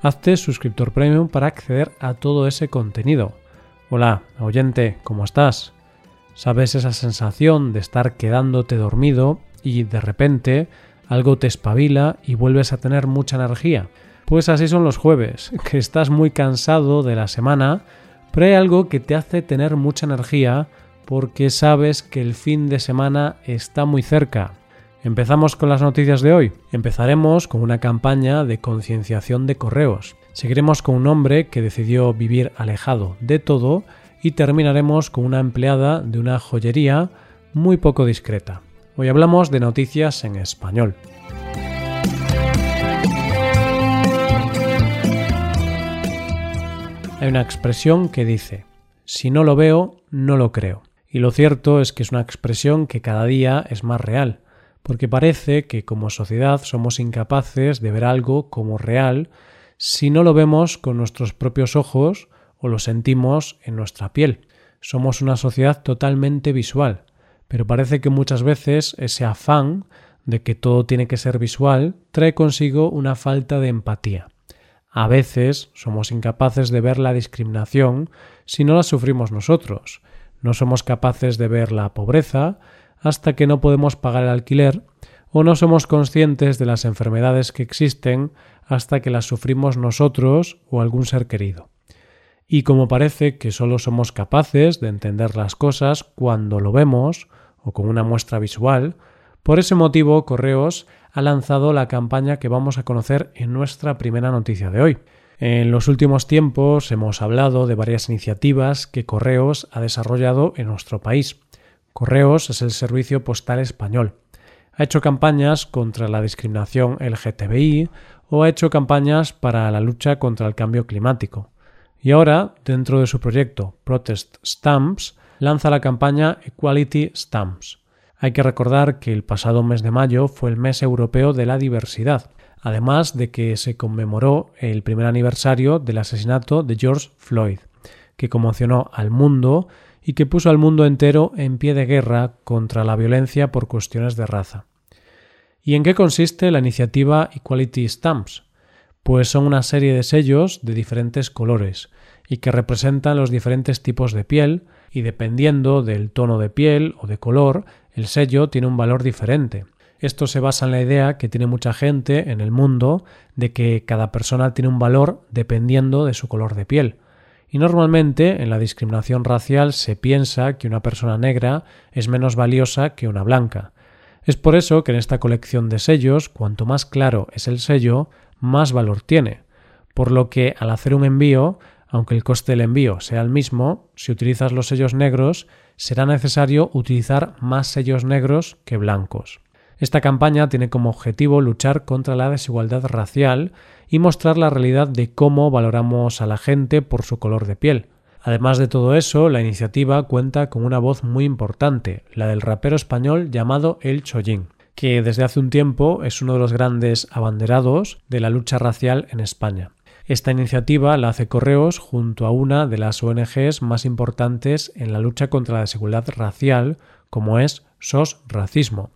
Hazte suscriptor premium para acceder a todo ese contenido. Hola, oyente, ¿cómo estás? ¿Sabes esa sensación de estar quedándote dormido y de repente algo te espabila y vuelves a tener mucha energía? Pues así son los jueves, que estás muy cansado de la semana, pero hay algo que te hace tener mucha energía porque sabes que el fin de semana está muy cerca. Empezamos con las noticias de hoy. Empezaremos con una campaña de concienciación de correos. Seguiremos con un hombre que decidió vivir alejado de todo y terminaremos con una empleada de una joyería muy poco discreta. Hoy hablamos de noticias en español. Hay una expresión que dice, si no lo veo, no lo creo. Y lo cierto es que es una expresión que cada día es más real, porque parece que como sociedad somos incapaces de ver algo como real si no lo vemos con nuestros propios ojos o lo sentimos en nuestra piel. Somos una sociedad totalmente visual, pero parece que muchas veces ese afán de que todo tiene que ser visual trae consigo una falta de empatía. A veces somos incapaces de ver la discriminación si no la sufrimos nosotros. No somos capaces de ver la pobreza hasta que no podemos pagar el alquiler o no somos conscientes de las enfermedades que existen hasta que las sufrimos nosotros o algún ser querido. Y como parece que solo somos capaces de entender las cosas cuando lo vemos o con una muestra visual, por ese motivo Correos ha lanzado la campaña que vamos a conocer en nuestra primera noticia de hoy. En los últimos tiempos hemos hablado de varias iniciativas que Correos ha desarrollado en nuestro país. Correos es el servicio postal español. Ha hecho campañas contra la discriminación LGTBI o ha hecho campañas para la lucha contra el cambio climático. Y ahora, dentro de su proyecto Protest Stamps, lanza la campaña Equality Stamps. Hay que recordar que el pasado mes de mayo fue el mes europeo de la diversidad, además de que se conmemoró el primer aniversario del asesinato de George Floyd, que conmocionó al mundo y que puso al mundo entero en pie de guerra contra la violencia por cuestiones de raza. ¿Y en qué consiste la iniciativa Equality Stamps? Pues son una serie de sellos de diferentes colores y que representan los diferentes tipos de piel y dependiendo del tono de piel o de color el sello tiene un valor diferente. Esto se basa en la idea que tiene mucha gente en el mundo de que cada persona tiene un valor dependiendo de su color de piel. Y normalmente en la discriminación racial se piensa que una persona negra es menos valiosa que una blanca. Es por eso que en esta colección de sellos, cuanto más claro es el sello, más valor tiene. Por lo que al hacer un envío, aunque el coste del envío sea el mismo, si utilizas los sellos negros, será necesario utilizar más sellos negros que blancos. Esta campaña tiene como objetivo luchar contra la desigualdad racial y mostrar la realidad de cómo valoramos a la gente por su color de piel. Además de todo eso, la iniciativa cuenta con una voz muy importante, la del rapero español llamado El Chollín, que desde hace un tiempo es uno de los grandes abanderados de la lucha racial en España. Esta iniciativa la hace Correos junto a una de las ONGs más importantes en la lucha contra la desigualdad racial, como es SOS Racismo.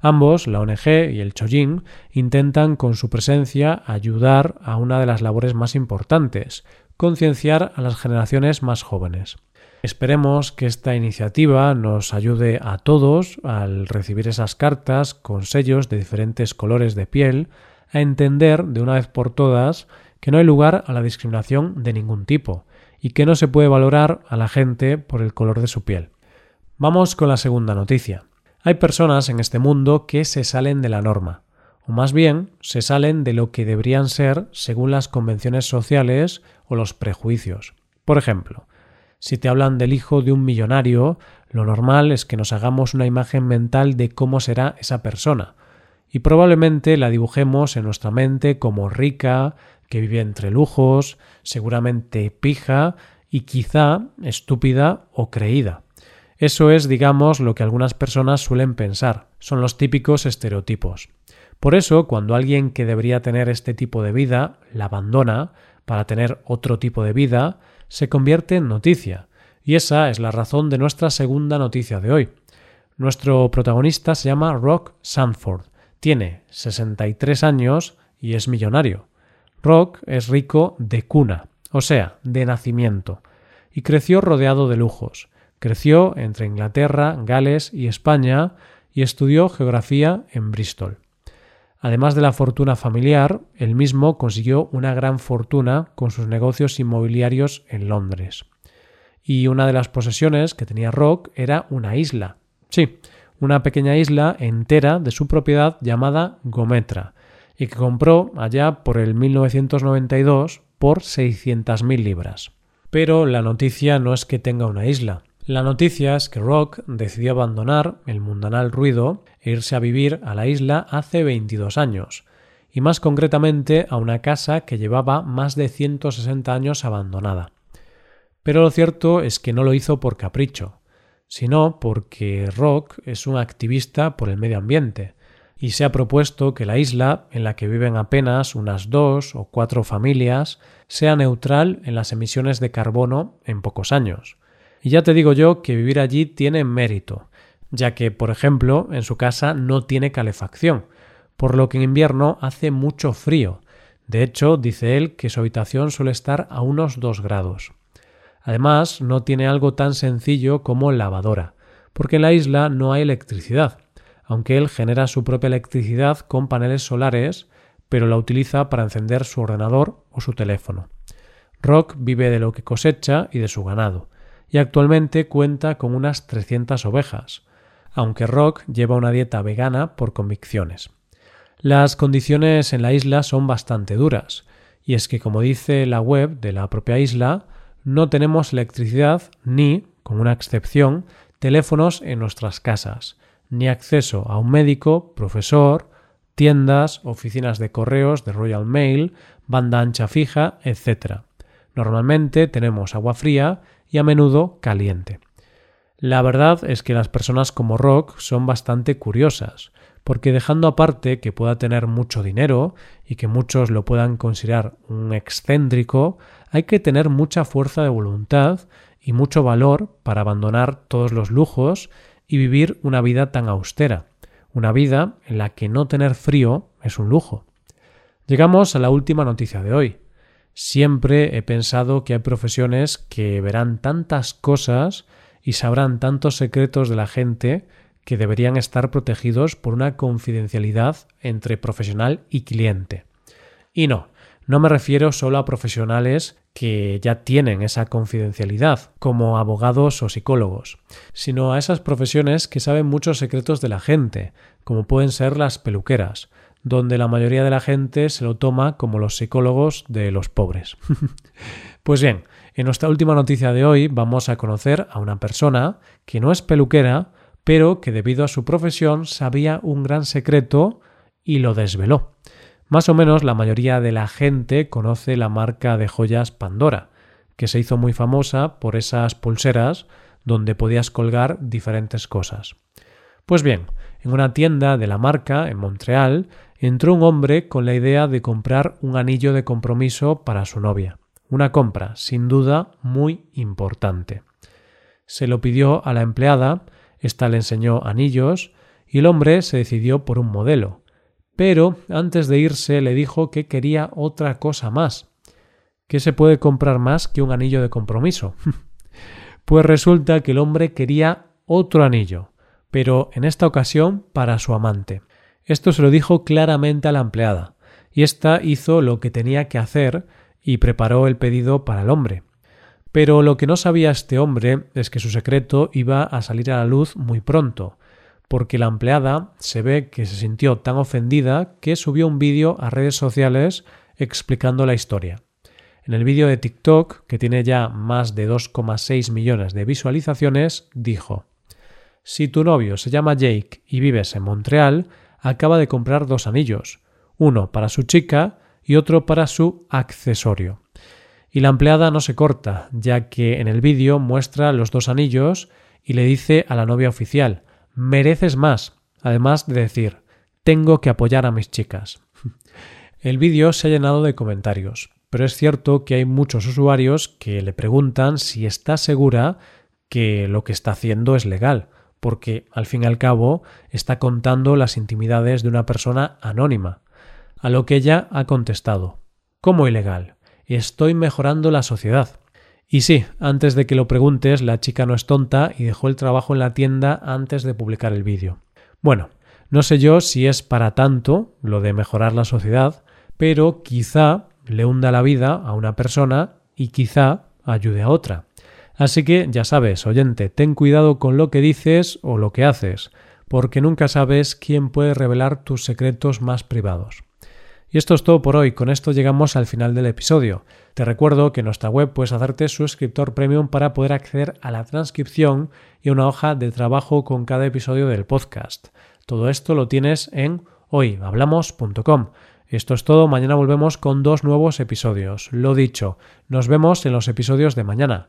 Ambos, la ONG y el Chollín, intentan con su presencia ayudar a una de las labores más importantes, concienciar a las generaciones más jóvenes. Esperemos que esta iniciativa nos ayude a todos, al recibir esas cartas con sellos de diferentes colores de piel, a entender de una vez por todas que no hay lugar a la discriminación de ningún tipo y que no se puede valorar a la gente por el color de su piel. Vamos con la segunda noticia. Hay personas en este mundo que se salen de la norma, o más bien se salen de lo que deberían ser según las convenciones sociales o los prejuicios. Por ejemplo, si te hablan del hijo de un millonario, lo normal es que nos hagamos una imagen mental de cómo será esa persona, y probablemente la dibujemos en nuestra mente como rica, que vive entre lujos, seguramente pija y quizá estúpida o creída. Eso es, digamos, lo que algunas personas suelen pensar. Son los típicos estereotipos. Por eso, cuando alguien que debería tener este tipo de vida la abandona para tener otro tipo de vida, se convierte en noticia. Y esa es la razón de nuestra segunda noticia de hoy. Nuestro protagonista se llama Rock Sanford. Tiene 63 años y es millonario. Rock es rico de cuna, o sea, de nacimiento, y creció rodeado de lujos. Creció entre Inglaterra, Gales y España y estudió geografía en Bristol. Además de la fortuna familiar, él mismo consiguió una gran fortuna con sus negocios inmobiliarios en Londres. Y una de las posesiones que tenía Rock era una isla. Sí, una pequeña isla entera de su propiedad llamada Gometra, y que compró allá por el 1992 por 600.000 libras. Pero la noticia no es que tenga una isla. La noticia es que Rock decidió abandonar el mundanal ruido e irse a vivir a la isla hace 22 años, y más concretamente a una casa que llevaba más de 160 años abandonada. Pero lo cierto es que no lo hizo por capricho, sino porque Rock es un activista por el medio ambiente, y se ha propuesto que la isla, en la que viven apenas unas dos o cuatro familias, sea neutral en las emisiones de carbono en pocos años. Y ya te digo yo que vivir allí tiene mérito, ya que, por ejemplo, en su casa no tiene calefacción, por lo que en invierno hace mucho frío. De hecho, dice él que su habitación suele estar a unos 2 grados. Además, no tiene algo tan sencillo como lavadora, porque en la isla no hay electricidad, aunque él genera su propia electricidad con paneles solares, pero la utiliza para encender su ordenador o su teléfono. Rock vive de lo que cosecha y de su ganado, y actualmente cuenta con unas 300 ovejas, aunque Rock lleva una dieta vegana por convicciones. Las condiciones en la isla son bastante duras, y es que, como dice la web de la propia isla, no tenemos electricidad ni, con una excepción, teléfonos en nuestras casas, ni acceso a un médico, profesor, tiendas, oficinas de correos de Royal Mail, banda ancha fija, etc. Normalmente tenemos agua fría y a menudo caliente. La verdad es que las personas como Rock son bastante curiosas, porque dejando aparte que pueda tener mucho dinero y que muchos lo puedan considerar un excéntrico, hay que tener mucha fuerza de voluntad y mucho valor para abandonar todos los lujos y vivir una vida tan austera, una vida en la que no tener frío es un lujo. Llegamos a la última noticia de hoy. Siempre he pensado que hay profesiones que verán tantas cosas y sabrán tantos secretos de la gente que deberían estar protegidos por una confidencialidad entre profesional y cliente. Y no, no me refiero solo a profesionales que ya tienen esa confidencialidad, como abogados o psicólogos, sino a esas profesiones que saben muchos secretos de la gente, como pueden ser las peluqueras, donde la mayoría de la gente se lo toma como los psicólogos de los pobres. pues bien, en nuestra última noticia de hoy vamos a conocer a una persona que no es peluquera, pero que debido a su profesión sabía un gran secreto y lo desveló. Más o menos la mayoría de la gente conoce la marca de joyas Pandora, que se hizo muy famosa por esas pulseras donde podías colgar diferentes cosas. Pues bien, en una tienda de la marca en Montreal entró un hombre con la idea de comprar un anillo de compromiso para su novia. Una compra, sin duda, muy importante. Se lo pidió a la empleada, ésta le enseñó anillos, y el hombre se decidió por un modelo. Pero antes de irse le dijo que quería otra cosa más. ¿Qué se puede comprar más que un anillo de compromiso? pues resulta que el hombre quería otro anillo, pero en esta ocasión para su amante. Esto se lo dijo claramente a la empleada, y ésta hizo lo que tenía que hacer y preparó el pedido para el hombre. Pero lo que no sabía este hombre es que su secreto iba a salir a la luz muy pronto, porque la empleada se ve que se sintió tan ofendida que subió un vídeo a redes sociales explicando la historia. En el vídeo de TikTok, que tiene ya más de 2,6 millones de visualizaciones, dijo Si tu novio se llama Jake y vives en Montreal, acaba de comprar dos anillos, uno para su chica y otro para su accesorio. Y la empleada no se corta, ya que en el vídeo muestra los dos anillos y le dice a la novia oficial, mereces más, además de decir, tengo que apoyar a mis chicas. El vídeo se ha llenado de comentarios, pero es cierto que hay muchos usuarios que le preguntan si está segura que lo que está haciendo es legal, porque al fin y al cabo está contando las intimidades de una persona anónima, a lo que ella ha contestado. ¿Cómo ilegal? Estoy mejorando la sociedad. Y sí, antes de que lo preguntes, la chica no es tonta y dejó el trabajo en la tienda antes de publicar el vídeo. Bueno, no sé yo si es para tanto lo de mejorar la sociedad, pero quizá le hunda la vida a una persona y quizá ayude a otra. Así que ya sabes, oyente, ten cuidado con lo que dices o lo que haces, porque nunca sabes quién puede revelar tus secretos más privados. Y esto es todo por hoy, con esto llegamos al final del episodio. Te recuerdo que en nuestra web puedes hacerte suscriptor premium para poder acceder a la transcripción y una hoja de trabajo con cada episodio del podcast. Todo esto lo tienes en hoyhablamos.com. Esto es todo, mañana volvemos con dos nuevos episodios. Lo dicho, nos vemos en los episodios de mañana.